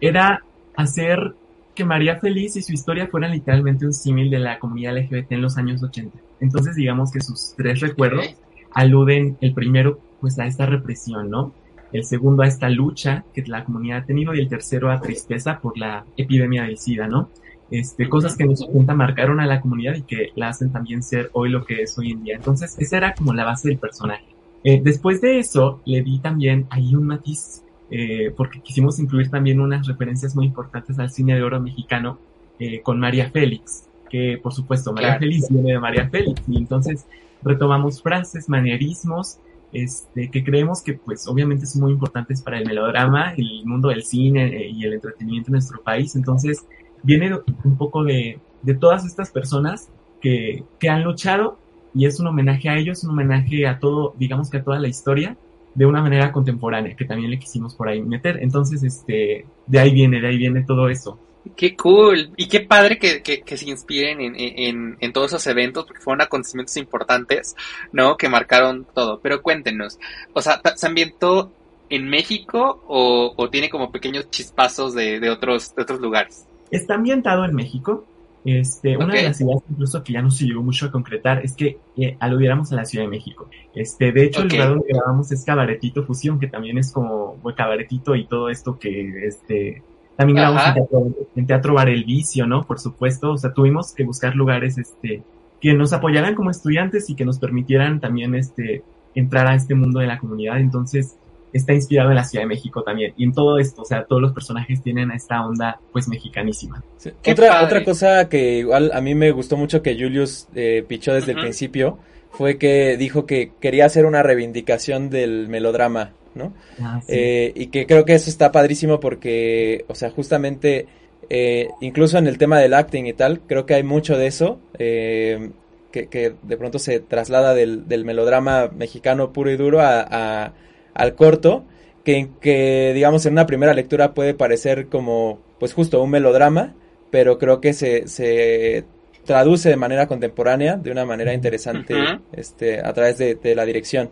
[SPEAKER 10] era hacer que María Feliz y su historia fueran literalmente un símil de la comunidad LGBT en los años 80. Entonces digamos que sus tres recuerdos aluden, el primero pues a esta represión, ¿no? El segundo a esta lucha que la comunidad ha tenido y el tercero a tristeza por la epidemia de SIDA, ¿no? Este, cosas que en los 80 marcaron a la comunidad y que la hacen también ser hoy lo que es hoy en día. Entonces, esa era como la base del personaje. Eh, después de eso, le di también ahí un matiz eh, porque quisimos incluir también unas referencias muy importantes al cine de oro mexicano eh, con María Félix, que por supuesto María Félix viene de María Félix, y entonces retomamos frases, manierismos, este, que creemos que pues obviamente son muy importantes para el melodrama, el mundo del cine eh, y el entretenimiento en nuestro país, entonces viene un poco de, de todas estas personas que, que han luchado y es un homenaje a ellos, un homenaje a todo, digamos que a toda la historia de una manera contemporánea, que también le quisimos por ahí meter. Entonces, este, de ahí viene, de ahí viene todo eso.
[SPEAKER 5] Qué cool. Y qué padre que, que, se inspiren en, en, en, todos esos eventos, porque fueron acontecimientos importantes, ¿no? Que marcaron todo. Pero cuéntenos, o sea, ¿se ambientó en México o, o tiene como pequeños chispazos de, de, otros, de otros lugares?
[SPEAKER 10] Está ambientado en México. Este, una de las ideas incluso que ya no se llegó mucho a concretar es que eh, aludiéramos a la Ciudad de México. Este, de hecho, el lugar donde grabamos es Cabaretito Fusión, que también es como bueno, Cabaretito y todo esto que este también grabamos en teatro, en teatro, Bar El Vicio, ¿no? Por supuesto, o sea, tuvimos que buscar lugares este que nos apoyaran como estudiantes y que nos permitieran también este entrar a este mundo de la comunidad. Entonces, está inspirado en la Ciudad de México también. Y en todo esto, o sea, todos los personajes tienen esta onda, pues, mexicanísima.
[SPEAKER 12] Otra, otra cosa que igual a mí me gustó mucho que Julius eh, pichó desde el principio fue que dijo que quería hacer una reivindicación del melodrama, ¿no? Ah, eh, y que creo que eso está padrísimo porque, o sea, justamente, eh, incluso en el tema del acting y tal, creo que hay mucho de eso. que, que, de pronto se traslada del, del, melodrama mexicano puro y duro a al corto, que, que digamos en una primera lectura puede parecer como pues justo un melodrama, pero creo que se, se traduce de manera contemporánea, de una manera interesante, este, a través de, de la dirección.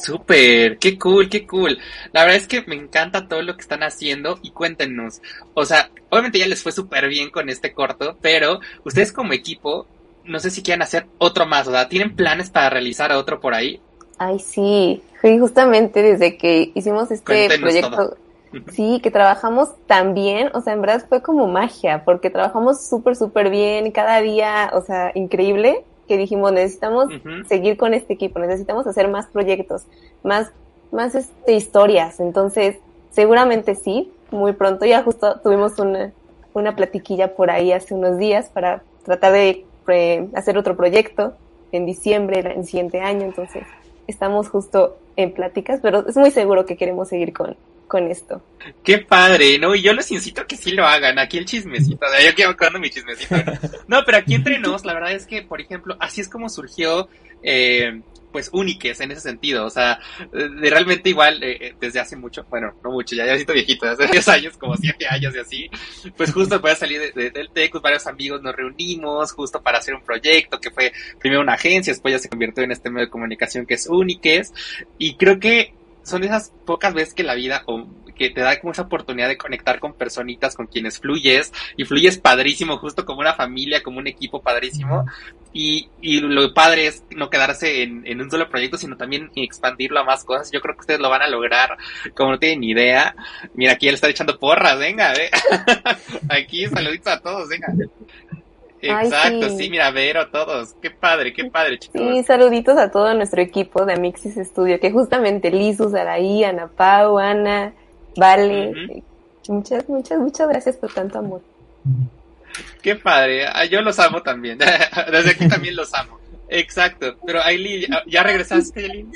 [SPEAKER 5] Súper, qué cool, qué cool. La verdad es que me encanta todo lo que están haciendo y cuéntenos. O sea, obviamente ya les fue súper bien con este corto, pero ustedes como equipo, no sé si quieren hacer otro más, o sea, ¿tienen planes para realizar otro por ahí?
[SPEAKER 11] Ay, sí, justamente desde que hicimos este proyecto, sí, que trabajamos tan bien, o sea, en verdad fue como magia, porque trabajamos súper, súper bien, cada día, o sea, increíble, que dijimos, necesitamos seguir con este equipo, necesitamos hacer más proyectos, más, más este, historias, entonces, seguramente sí, muy pronto, ya justo tuvimos una, una platiquilla por ahí hace unos días para tratar de eh, hacer otro proyecto en diciembre, el siguiente año, entonces estamos justo en pláticas, pero es muy seguro que queremos seguir con, con esto.
[SPEAKER 5] Qué padre, ¿no? Y yo les incito a que sí lo hagan. Aquí el chismecito, yo quiero contando mi chismecito. No, pero aquí entre nos, la verdad es que, por ejemplo, así es como surgió eh, pues úniques en ese sentido, o sea, de realmente igual eh, eh, desde hace mucho, bueno, no mucho, ya, ya siento viejito, hace 10 años, como 7 años y así, pues justo después de salir de, del TEC, varios amigos nos reunimos justo para hacer un proyecto que fue primero una agencia, después ya se convirtió en este medio de comunicación que es Úniques, y creo que son esas pocas veces que la vida, o que te da como esa oportunidad de conectar con personitas con quienes fluyes y fluyes padrísimo, justo como una familia, como un equipo padrísimo. Y, y lo padre es no quedarse en, en un solo proyecto, sino también expandirlo a más cosas. Yo creo que ustedes lo van a lograr como no tienen ni idea. Mira, aquí él está echando porras, venga, ve. <laughs> aquí saluditos a todos, venga. Exacto, sí. mira, Vero, todos. Qué padre, qué padre, chicos.
[SPEAKER 11] Sí, saluditos a todo nuestro equipo de Amixis Studio, que justamente Lizu, Saraí, Ana Pau, Ana, Vale. Muchas, muchas, muchas gracias por tanto amor.
[SPEAKER 5] Qué padre. Ah, yo los amo también. <laughs> Desde aquí también los amo. Exacto, pero Aileen, ¿ya regresaste, Aileen?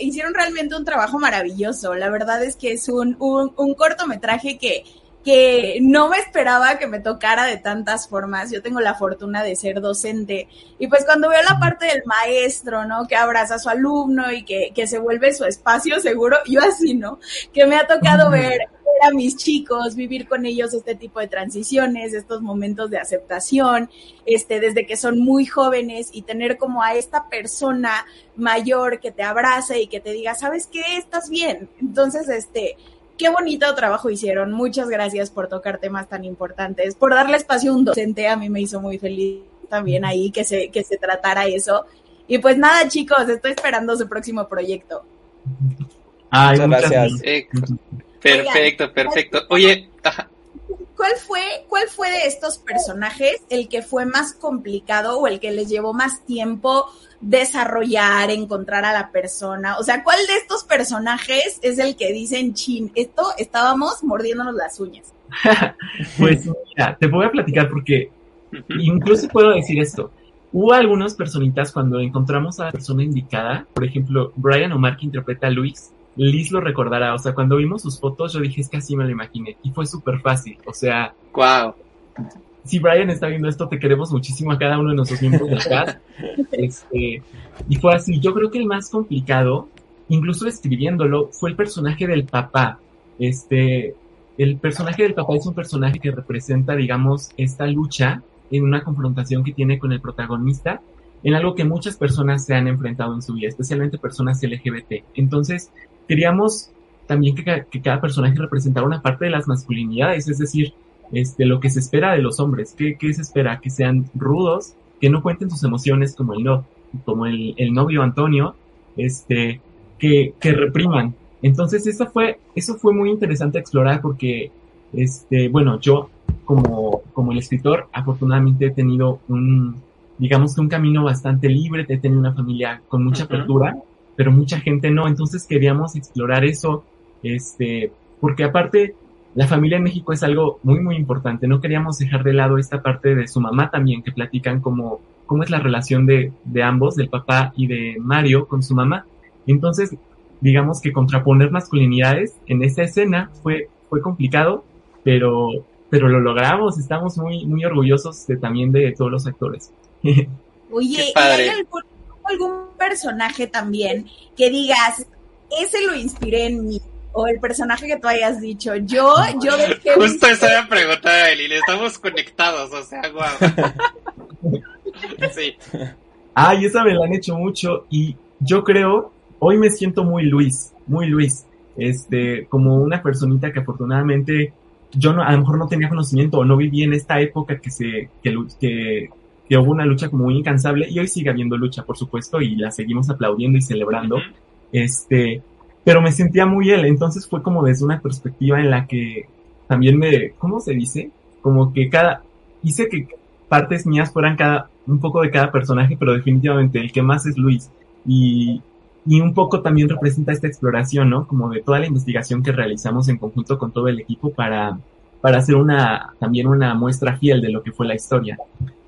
[SPEAKER 6] Hicieron realmente un trabajo maravilloso. La verdad es que es un, un, un cortometraje que que no me esperaba que me tocara de tantas formas. Yo tengo la fortuna de ser docente y pues cuando veo la parte del maestro, ¿no? Que abraza a su alumno y que, que se vuelve su espacio seguro, yo así, ¿no? Que me ha tocado ver a mis chicos, vivir con ellos este tipo de transiciones, estos momentos de aceptación, este, desde que son muy jóvenes y tener como a esta persona mayor que te abrace y que te diga, ¿sabes qué? Estás bien. Entonces, este, qué bonito trabajo hicieron. Muchas gracias por tocar temas tan importantes, por darle espacio a un docente. A mí me hizo muy feliz también ahí que se, que se tratara eso. Y pues nada, chicos, estoy esperando su próximo proyecto.
[SPEAKER 12] Ay, muchas gracias.
[SPEAKER 5] Perfecto, perfecto. Oye,
[SPEAKER 6] ¿cuál fue, ¿cuál fue de estos personajes el que fue más complicado o el que les llevó más tiempo desarrollar, encontrar a la persona? O sea, ¿cuál de estos personajes es el que dicen, chin, esto estábamos mordiéndonos las uñas? <laughs>
[SPEAKER 10] pues mira, te voy a platicar porque incluso puedo decir esto. Hubo algunas personitas cuando encontramos a la persona indicada, por ejemplo, Brian Omar que interpreta a Luis, Liz lo recordará, o sea, cuando vimos sus fotos yo dije, es que así me lo imaginé, y fue súper fácil, o sea...
[SPEAKER 5] Wow.
[SPEAKER 10] Si Brian está viendo esto, te queremos muchísimo a cada uno de nuestros miembros del cast. <laughs> Este, y fue así, yo creo que el más complicado, incluso escribiéndolo, fue el personaje del papá. Este, el personaje del papá es un personaje que representa, digamos, esta lucha en una confrontación que tiene con el protagonista, en algo que muchas personas se han enfrentado en su vida, especialmente personas LGBT. Entonces, queríamos también que, cada personaje representara una parte de las masculinidades, es decir, este, lo que se espera de los hombres, ¿qué, se espera? Que sean rudos, que no cuenten sus emociones como el no, como el, novio Antonio, este, que, que repriman. Entonces eso fue, eso fue muy interesante explorar porque, este, bueno, yo como, como el escritor, afortunadamente he tenido un, digamos que un camino bastante libre, he tenido una familia con mucha apertura pero mucha gente no. Entonces queríamos explorar eso, este, porque aparte la familia en México es algo muy, muy importante. No queríamos dejar de lado esta parte de su mamá también, que platican cómo, cómo es la relación de, de ambos, del papá y de Mario con su mamá. Entonces, digamos que contraponer masculinidades en esa escena fue, fue complicado, pero, pero lo logramos. Estamos muy, muy orgullosos de, también de todos los actores. <laughs>
[SPEAKER 6] Oye, ¿y hay algún algún personaje también que digas, ese lo inspiré en mí? O el personaje que tú hayas dicho, yo, yo dejé... <laughs>
[SPEAKER 5] Justo esa era pregunta, Eli, estamos conectados, o sea, guau.
[SPEAKER 10] sí. Ay, esa me la han hecho mucho y yo creo, hoy me siento muy Luis, muy Luis, este, como una personita que afortunadamente yo no, a lo mejor no tenía conocimiento o no viví en esta época que se, que, que que hubo una lucha como muy incansable y hoy sigue habiendo lucha, por supuesto, y la seguimos aplaudiendo y celebrando. Este, pero me sentía muy él, entonces fue como desde una perspectiva en la que también me, ¿cómo se dice? Como que cada, hice que partes mías fueran cada, un poco de cada personaje, pero definitivamente el que más es Luis. Y, y un poco también representa esta exploración, ¿no? Como de toda la investigación que realizamos en conjunto con todo el equipo para, para hacer una, también una muestra fiel de lo que fue la historia.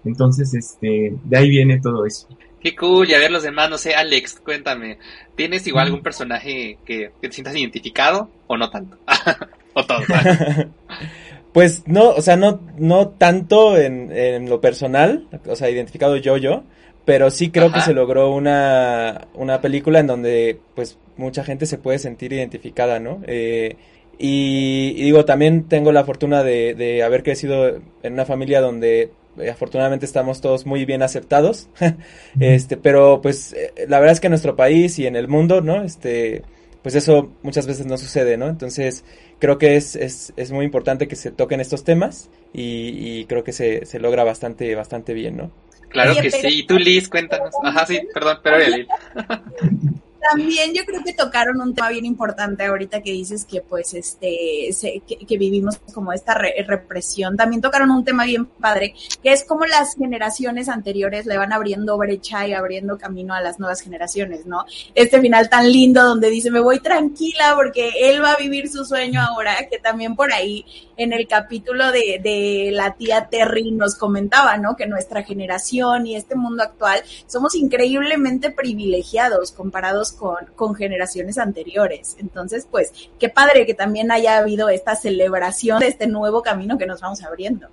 [SPEAKER 10] Entonces, este, de ahí viene todo eso.
[SPEAKER 5] Qué cool, y a ver los demás, no sé, Alex, cuéntame, ¿tienes igual algún personaje que, te sientas identificado o no tanto? <laughs> o todo. <laughs>
[SPEAKER 12] pues no, o sea, no, no tanto en, en, lo personal, o sea, identificado yo, yo, pero sí creo que se logró una, una película en donde, pues, mucha gente se puede sentir identificada, ¿no? Eh, y, y, digo, también tengo la fortuna de, de haber crecido en una familia donde eh, afortunadamente estamos todos muy bien aceptados, <laughs> este, pero pues eh, la verdad es que en nuestro país y en el mundo, ¿no? Este, pues eso muchas veces no sucede, ¿no? Entonces creo que es, es, es muy importante que se toquen estos temas y, creo que se, se logra bastante, bastante bien, ¿no?
[SPEAKER 5] Claro que sí. Y tú, Liz, cuéntanos. Ajá, sí, perdón, pero <laughs>
[SPEAKER 6] También yo creo que tocaron un tema bien importante ahorita que dices que pues este que, vivimos como esta represión. También tocaron un tema bien padre que es como las generaciones anteriores le van abriendo brecha y abriendo camino a las nuevas generaciones, ¿no? Este final tan lindo donde dice me voy tranquila porque él va a vivir su sueño ahora, que también por ahí en el capítulo de, de la tía Terry nos comentaba, ¿no? Que nuestra generación y este mundo actual somos increíblemente privilegiados comparados con, con generaciones anteriores. Entonces, pues, qué padre que también haya habido esta celebración de este nuevo camino que nos vamos abriendo.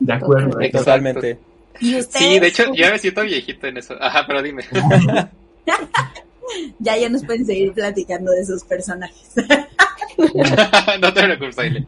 [SPEAKER 10] De acuerdo.
[SPEAKER 12] Totalmente.
[SPEAKER 5] Sí, de hecho, yo me siento viejito en eso. Ajá, pero dime. <laughs>
[SPEAKER 6] ya, ya nos pueden seguir platicando de esos personajes. <laughs>
[SPEAKER 5] no te preocupes, Aile.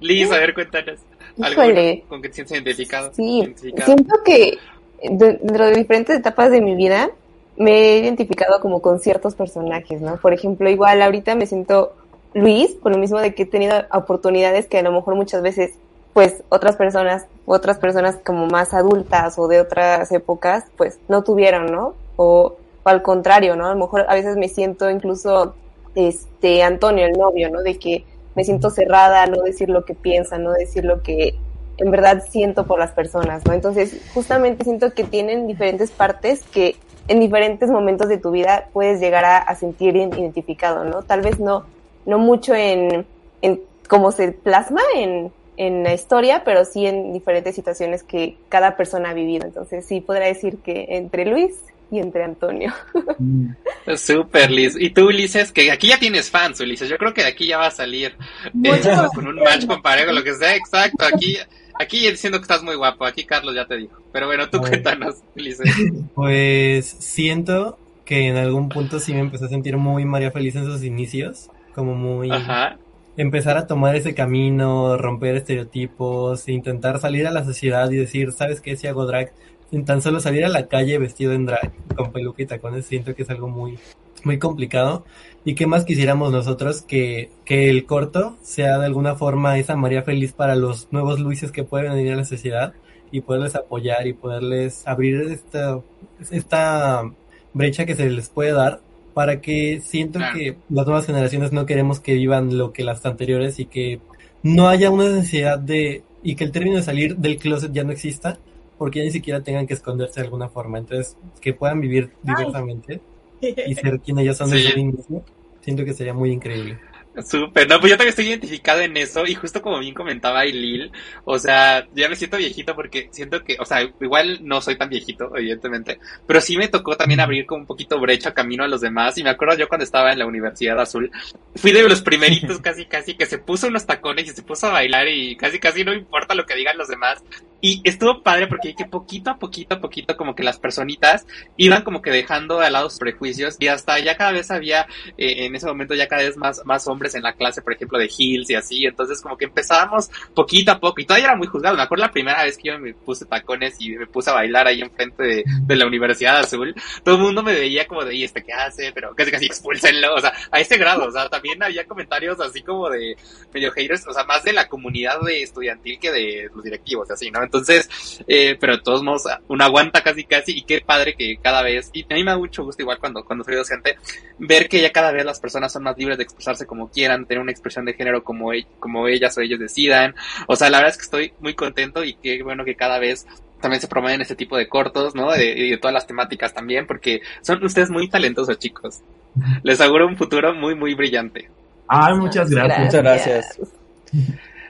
[SPEAKER 5] Liz, a ver, cuéntanos. ¿Algo
[SPEAKER 11] Híjole.
[SPEAKER 5] con que te sientes identificado?
[SPEAKER 11] Sí,
[SPEAKER 5] identificado?
[SPEAKER 11] siento que dentro de diferentes etapas de mi vida me he identificado como con ciertos personajes, ¿no? Por ejemplo, igual ahorita me siento Luis, por lo mismo de que he tenido oportunidades que a lo mejor muchas veces, pues otras personas, otras personas como más adultas o de otras épocas, pues no tuvieron, ¿no? O, o al contrario, ¿no? A lo mejor a veces me siento incluso, este, Antonio, el novio, ¿no? De que me siento cerrada, no decir lo que piensa, no decir lo que en verdad siento por las personas, ¿no? Entonces, justamente siento que tienen diferentes partes que en diferentes momentos de tu vida puedes llegar a, a sentir identificado, ¿no? Tal vez no, no mucho en, en cómo se plasma en, en la historia, pero sí en diferentes situaciones que cada persona ha vivido. Entonces, sí podría decir que entre Luis y entre Antonio. <laughs>
[SPEAKER 5] Súper, Liz. Y tú, Ulises, que aquí ya tienes fans, Ulises. Yo creo que de aquí ya va a salir eh, con un match con pareja, lo que sea. Exacto, aquí, aquí diciendo que estás muy guapo. Aquí Carlos ya te dijo. Pero bueno, tú cuéntanos, Ulises. <laughs>
[SPEAKER 14] Pues siento que en algún punto sí me empecé a sentir muy María Feliz en sus inicios. Como muy...
[SPEAKER 5] Ajá.
[SPEAKER 14] Empezar a tomar ese camino, romper estereotipos, intentar salir a la sociedad y decir, ¿sabes qué? Si hago drag, sin tan solo salir a la calle vestido en drag, con peluca y tacones, siento que es algo muy, muy complicado. Y qué más quisiéramos nosotros que, que el corto sea de alguna forma esa María feliz para los nuevos Luises que pueden venir a la sociedad y poderles apoyar y poderles abrir esta, esta brecha que se les puede dar para que siento que las nuevas generaciones no queremos que vivan lo que las anteriores y que no haya una necesidad de y que el término de salir del closet ya no exista porque ya ni siquiera tengan que esconderse de alguna forma. Entonces, que puedan vivir diversamente <laughs> y ser quien ellos son
[SPEAKER 5] Sí.
[SPEAKER 14] desde el inicio, siento que sería muy increíble.
[SPEAKER 5] Súper, no, pues yo también estoy identificado en eso y justo como bien comentaba Ailil, o sea, ya me siento viejito porque siento que, o sea, igual no soy tan viejito, evidentemente, pero sí me tocó también abrir como un poquito brecha camino a los demás y me acuerdo yo cuando estaba en la Universidad Azul, fui de los primeritos <laughs> casi casi que se puso unos tacones y se puso a bailar y casi casi no importa lo que digan los demás y estuvo padre porque que poquito a poquito a poquito como que las personitas iban como que dejando de lado sus prejuicios y hasta ya cada vez había eh, en ese momento ya cada vez más, más hombres en la clase, por ejemplo, de Hills y así, entonces como que empezábamos poquito a poco y todavía era muy juzgado, me acuerdo la primera vez que yo me puse tacones y me puse a bailar ahí enfrente de, de la Universidad Azul, todo el mundo me veía como de, ¿y este qué hace? Pero casi casi expúlsenlo, o sea, a ese grado, o sea, también había comentarios así como de medio haters, o sea, más de la comunidad de estudiantil que de los directivos así, ¿no? Entonces, eh, pero de todos modos, uno aguanta casi casi y qué padre que cada vez, y a mí me da mucho gusto igual cuando, cuando soy docente, ver que ya cada vez las personas son más libres de expresarse como quieran, tener una expresión de género como, e- como ellas o ellos decidan. O sea, la verdad es que estoy muy contento y qué bueno que cada vez también se promueven este tipo de cortos, ¿no? De- Y de, todas las temáticas también, porque son ustedes muy talentosos, chicos. Les auguro un futuro muy, muy brillante.
[SPEAKER 10] Ay, muchas gracias.
[SPEAKER 12] Muchas gracias.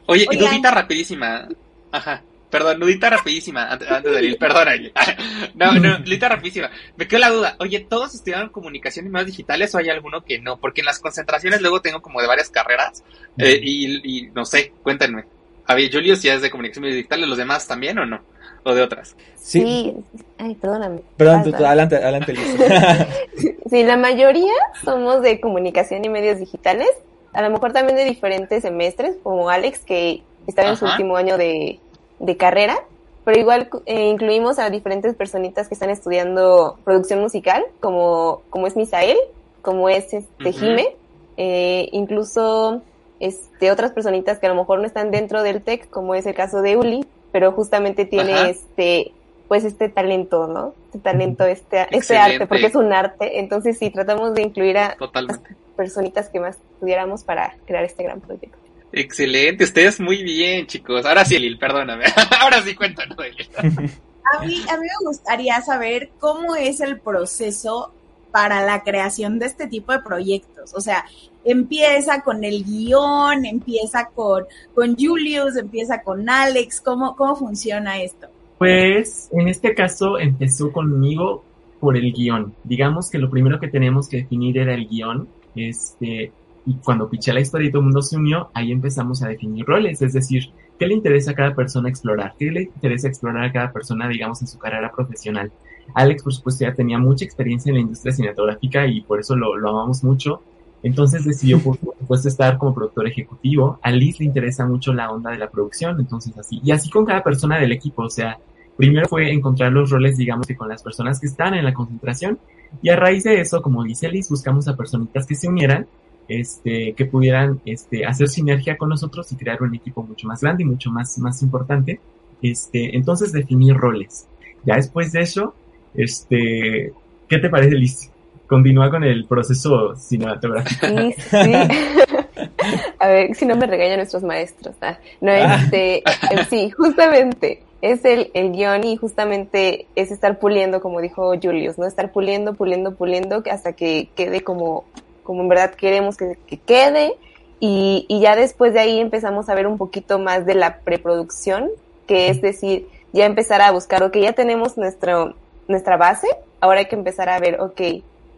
[SPEAKER 5] Oye, y
[SPEAKER 6] Oigan.
[SPEAKER 5] dudita rapidísima. Ajá. Perdón, dudita rapidísima. Antes, antes de ir, perdón, Aile. <laughs> No, no, dudita rapidísima. Me quedó la duda. Oye, ¿todos estudiaron comunicación y medios digitales o hay alguno que no? Porque en las concentraciones luego tengo como de varias carreras. eh, y, y no sé, cuéntenme. A ver, Julio, si es de comunicación y medios digitales, ¿los demás también o no? ¿O de otras?
[SPEAKER 12] Sí.
[SPEAKER 11] Sí. Ay, perdóname.
[SPEAKER 12] Perdón, tú- tú- adelante, adelante, Liz. <laughs>
[SPEAKER 11] Sí, la mayoría somos de comunicación y medios digitales. A lo mejor también de diferentes semestres, como Alex, que está en su último año de, de carrera. Pero igual eh, incluimos a diferentes personitas que están estudiando producción musical, como, como es Misael, como es este. Jime, eh, incluso este, otras personitas que a lo mejor no están dentro del TEC, como es el caso de Uli, pero justamente tiene
[SPEAKER 5] Ajá.
[SPEAKER 11] este pues este talento, ¿no? Este talento, este, este arte, porque es un arte. Entonces sí, tratamos de incluir a
[SPEAKER 5] Totalmente.
[SPEAKER 11] personitas que más pudiéramos para crear este gran proyecto.
[SPEAKER 5] Excelente, ustedes muy bien, chicos. Ahora sí, Lil, perdóname. <laughs> Ahora sí, cuéntanos, Lil. <laughs>
[SPEAKER 6] A mí, a mí me gustaría saber cómo es el proceso para la creación de este tipo de proyectos. O sea, empieza con el guion, empieza con, con Julius, empieza con Alex. ¿Cómo, cómo funciona esto?
[SPEAKER 10] Pues en este caso empezó conmigo por el guion. Digamos que lo primero que teníamos que definir era el guion, este, y cuando piché la historia y todo el mundo se unió, ahí empezamos a definir roles, es decir, ¿qué le interesa a cada persona explorar? ¿Qué le interesa explorar a cada persona, digamos, en su carrera profesional? Alex, por supuesto, ya tenía mucha experiencia en la industria cinematográfica y por eso lo, lo amamos mucho. Entonces decidió, por <laughs> supuesto, estar como productor ejecutivo. A Liz le interesa mucho la onda de la producción, entonces así. Y así con cada persona del equipo, o sea, primero fue encontrar los roles, digamos, que con las personas que están en la concentración. Y a raíz de eso, como dice Liz, buscamos a personitas que se unieran, este, que pudieran, este, hacer sinergia con nosotros y crear un equipo mucho más grande y mucho más, más importante. Este, entonces definir roles. Ya después de eso, este, ¿qué te parece, Liz? Continúa con el proceso cinematográfico.
[SPEAKER 11] Sí, sí. <laughs> A ver, si no me regañan nuestros maestros. ¿ah? No, este, eh, sí, justamente es el, el guion y justamente es estar puliendo, como dijo Julius, ¿no? Estar puliendo, puliendo, puliendo hasta que quede como, como en verdad queremos que, que quede. Y, y ya después de ahí empezamos a ver un poquito más de la preproducción, que es decir, ya empezar a buscar, ok, ya tenemos nuestro, nuestra base, ahora hay que empezar a ver, ok,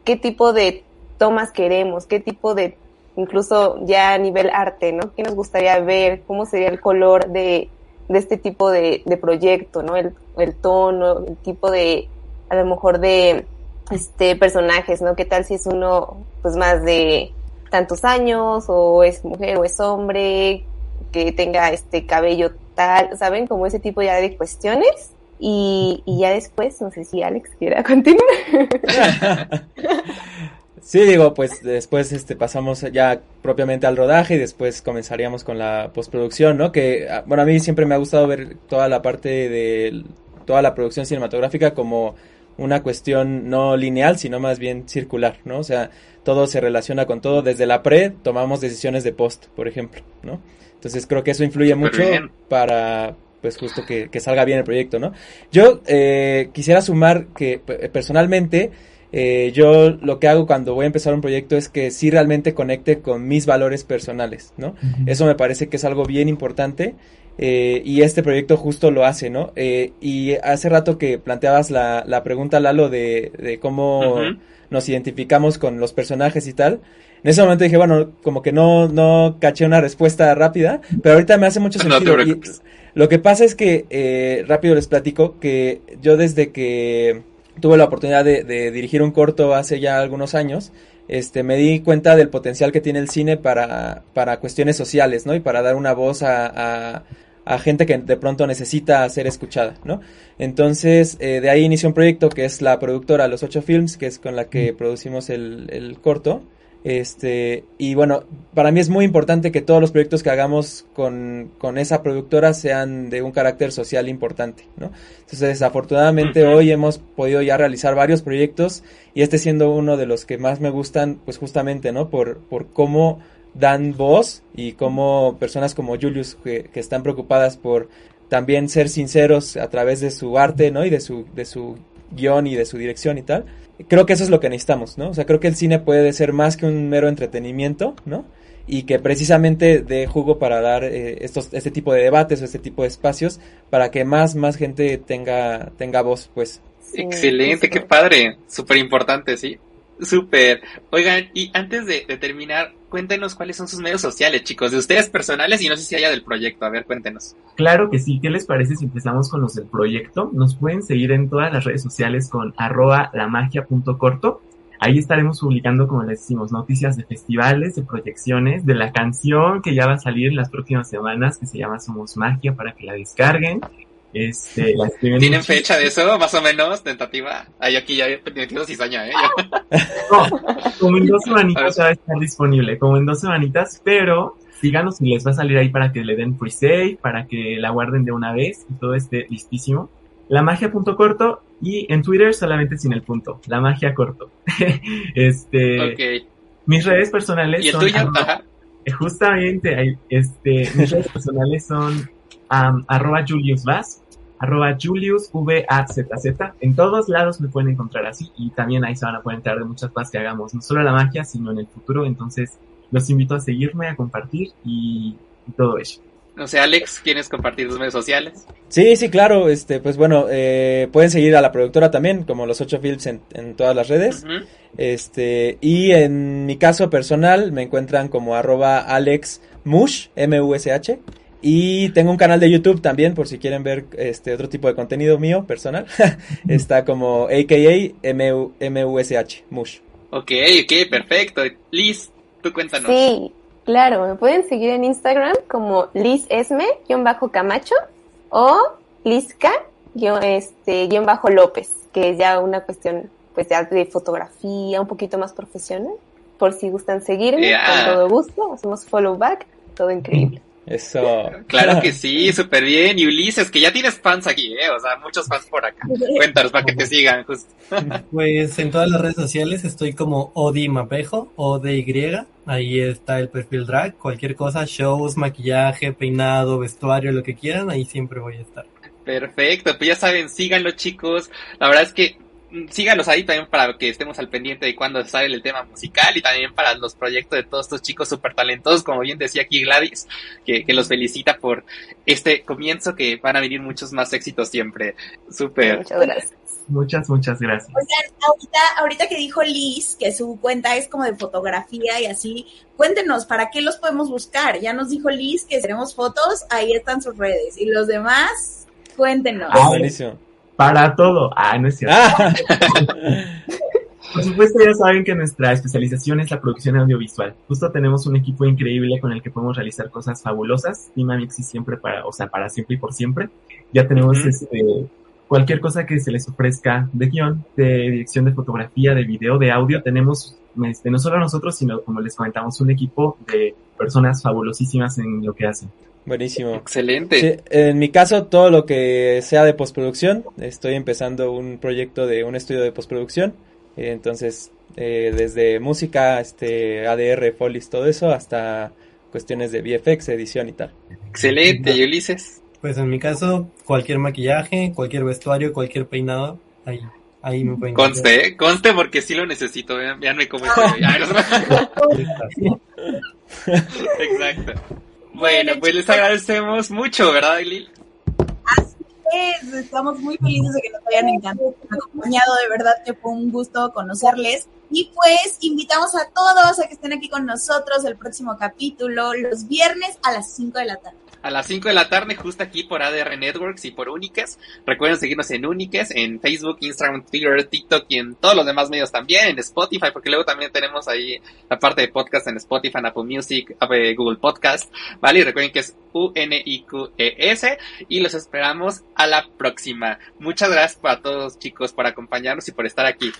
[SPEAKER 11] qué tipo de tomas queremos, qué tipo de, incluso ya a nivel arte, ¿no? ¿Qué nos gustaría ver? ¿Cómo sería el color de, de este tipo de, proyecto, ¿no? El, el tono, el tipo de, a lo mejor de, este, personajes, ¿no? ¿Qué tal si es uno, pues más de tantos años, o es mujer, o es hombre, que tenga este cabello tal, ¿saben? Como ese tipo ya de cuestiones y, y ya después, no sé si Alex quiera continuar. <laughs>
[SPEAKER 12] Sí, digo, pues después este pasamos ya propiamente al rodaje y después comenzaríamos con la postproducción, ¿no? Que, ah, bueno, a mí siempre me ha gustado ver toda la parte de toda la producción cinematográfica como una cuestión no lineal, sino más bien circular, ¿no? O sea, todo se relaciona con todo. Desde la pre tomamos decisiones de post, por ejemplo, ¿no? Entonces creo que eso influye mucho para, pues justo que, que, salga bien el proyecto, ¿no? Yo eh, quisiera sumar que personalmente eh, yo lo que hago cuando voy a empezar un proyecto es que sí realmente conecte con mis valores personales, ¿no? Uh -huh. Eso me parece que es algo bien importante eh, y este proyecto justo lo hace, ¿no? Eh, y hace rato que planteabas la, la pregunta, Lalo, de, de cómo uh -huh. nos identificamos con los personajes y tal. En ese momento dije, bueno, como que no, no caché una respuesta rápida, pero ahorita me hace mucho sentido. No y lo que pasa es que, eh, rápido les platico, que yo desde que tuve la oportunidad de, de, dirigir un corto hace ya algunos años, este, me di cuenta del potencial que tiene el cine para, para cuestiones sociales, ¿no? Y para dar una voz a, a, a gente que de pronto necesita ser escuchada, ¿no? Entonces, eh, de ahí inició un proyecto que es la productora Los Ocho Films, que es con la que producimos el, el corto. Este, y bueno, para mí es muy importante que todos los proyectos que hagamos con, con esa productora sean de un carácter social importante, ¿no? Entonces, afortunadamente uh -huh. hoy hemos podido ya realizar varios proyectos y este siendo uno de los que más me gustan, pues justamente, ¿no? Por, por cómo dan voz y cómo personas como Julius que, que están preocupadas por también ser sinceros a través de su arte, ¿no? Y de su, de su guion y de su dirección y tal, creo que eso es lo que necesitamos, ¿no? O sea, creo que el cine puede ser más que un mero entretenimiento, ¿no? Y que precisamente dé jugo para dar eh, estos, este tipo de debates o este tipo de espacios para que más, más gente tenga, tenga voz, pues.
[SPEAKER 5] Excelente, qué padre, súper importante, sí. Súper. Oigan, y antes de, terminar, cuéntenos cuáles son sus medios sociales, chicos, de ustedes personales y no sé si haya del proyecto. A ver, cuéntenos.
[SPEAKER 10] Claro que sí. ¿Qué les parece si empezamos con los del proyecto? Nos pueden seguir en todas las redes sociales con arroba lamagia.corto. Ahí estaremos publicando, como les decimos, noticias de festivales, de proyecciones, de la canción que ya va a salir en las próximas semanas, que se llama Somos Magia, para que la descarguen. Este, la
[SPEAKER 5] ¿Tienen fecha de eso, más o menos, tentativa? Ay, aquí ya he metido cizaña, ¿eh? <laughs>
[SPEAKER 10] no, como en dos semanitas ya va a estar disponible, como en dos semanitas, pero síganos y les va a salir ahí para que le den free save, para que la guarden de una vez y todo esté listísimo. La magia punto corto y en Twitter solamente sin el punto, la magia corto. <laughs> este,
[SPEAKER 5] okay.
[SPEAKER 10] mis redes personales
[SPEAKER 5] ¿Y el
[SPEAKER 10] son
[SPEAKER 5] tuyo?
[SPEAKER 10] Arroba, justamente, este, mis redes personales son um, arroba Julius Vaz, arroba Julius V-A-Z-Z. En todos lados me pueden encontrar así y también ahí se van a poder enterar de muchas cosas que hagamos, no solo la magia, sino en el futuro. Entonces, los invito a seguirme, a compartir y, y todo eso.
[SPEAKER 5] No sé, Alex, ¿quieres compartir tus medios sociales?
[SPEAKER 12] Sí, sí, claro. Este, pues bueno, eh, pueden seguir a la productora también, como los ocho films en, en todas las redes. Este, y en mi caso personal me encuentran como arroba Alex Mush, M-U-S-H. Y tengo un canal de YouTube también, por si quieren ver este otro tipo de contenido mío, personal. <laughs> Está como AKA M-U-S-H, Mush.
[SPEAKER 5] Ok, ok, perfecto. Liz, tú cuéntanos.
[SPEAKER 11] Sí, claro, me pueden seguir en Instagram como Liz Esme-Camacho o Lizka este, bajo López, que es ya una cuestión pues ya de fotografía, un poquito más profesional. Por si gustan seguirme, con todo gusto, hacemos follow back, todo increíble.
[SPEAKER 12] Eso.
[SPEAKER 5] Claro que sí, súper bien. Y Ulises, que ya tienes fans aquí, ¿eh? O sea, muchos fans por acá. Cuéntanos para que te sigan, justo. <laughs>
[SPEAKER 14] Pues en todas las redes sociales estoy como Odi Mapejo, O de Y. Ahí está el perfil drag. Cualquier cosa, shows, maquillaje, peinado, vestuario, lo que quieran, ahí siempre voy a estar.
[SPEAKER 5] Perfecto, pues ya saben, síganlo chicos. La verdad es que síganos ahí también para que estemos al pendiente de cuando sale el tema musical y también para los proyectos de todos estos chicos súper talentosos, como bien decía aquí Gladys, que, los felicita por este comienzo, que van a venir muchos más éxitos siempre. Súper.
[SPEAKER 11] Muchas gracias.
[SPEAKER 10] Muchas, muchas gracias.
[SPEAKER 6] Oigan, ahorita, ahorita que dijo Liz que su cuenta es como de fotografía y así, cuéntenos, ¿para qué los podemos buscar? Ya nos dijo Liz que seremos fotos, ahí están sus redes. Y los demás, cuéntenos.
[SPEAKER 12] Ah, buenísimo.
[SPEAKER 10] Para todo. Ah, no es cierto. Ah. Por supuesto, ya saben que nuestra especialización es la producción audiovisual. Justo tenemos un equipo increíble con el que podemos realizar cosas fabulosas. Team y siempre para, o sea, para siempre y por siempre. Ya tenemos este, cualquier cosa que se les ofrezca de guion, de dirección de fotografía, de video, de audio. Tenemos, este, no solo nosotros, sino como les comentamos, un equipo de personas fabulosísimas en lo que hacen.
[SPEAKER 12] Buenísimo.
[SPEAKER 5] Excelente.
[SPEAKER 12] en mi caso, todo lo que sea de postproducción, estoy empezando un proyecto de un estudio de postproducción. entonces, eh, desde música, este, ADR, Folies, todo eso, hasta cuestiones de VFX, edición y tal.
[SPEAKER 5] Excelente, ¿y Ulises?
[SPEAKER 14] Pues en mi caso, cualquier maquillaje, cualquier vestuario, cualquier peinado, ahí, ahí me pueden
[SPEAKER 5] Conste, ¿eh? conste porque sí lo necesito, vean, veanme cómo estoy. Exacto. Bueno, pues les agradecemos mucho, ¿verdad, Lili?
[SPEAKER 6] Así es, estamos muy felices de que nos hayan encantado, acompañado, de verdad que fue un gusto conocerles. Y pues invitamos a todos a que estén aquí con nosotros el próximo capítulo, los viernes a las 5 de la tarde
[SPEAKER 5] a las 5 de la tarde, justo aquí por ADR Networks y por Uniques. Recuerden seguirnos en Uniques, en Facebook, Instagram, Twitter, TikTok y en todos los demás medios también, en Spotify, porque luego también tenemos ahí la parte de podcast en Spotify, en Apple Music, Google Podcast, ¿vale? Y recuerden que es U-N-I-Q-E-S y los esperamos a la próxima. Muchas gracias a todos chicos por acompañarnos y por estar aquí.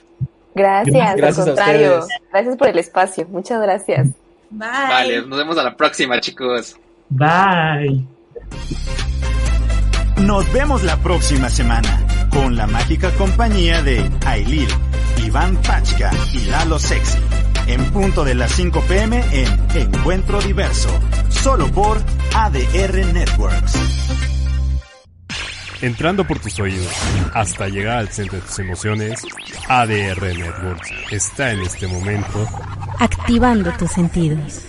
[SPEAKER 11] Gracias, gracias al contrario. Gracias por el espacio. Muchas gracias.
[SPEAKER 6] Bye.
[SPEAKER 5] Vale, nos vemos a la próxima, chicos.
[SPEAKER 10] Bye.
[SPEAKER 4] Nos vemos la próxima semana con la mágica compañía de Ailil, Iván Pachka y Lalo Sexy. En punto de las 5 pm en Encuentro Diverso, solo por ADR Networks.
[SPEAKER 1] Entrando por tus oídos hasta llegar al centro de tus emociones, ADR Networks está en este momento
[SPEAKER 2] activando tus sentidos.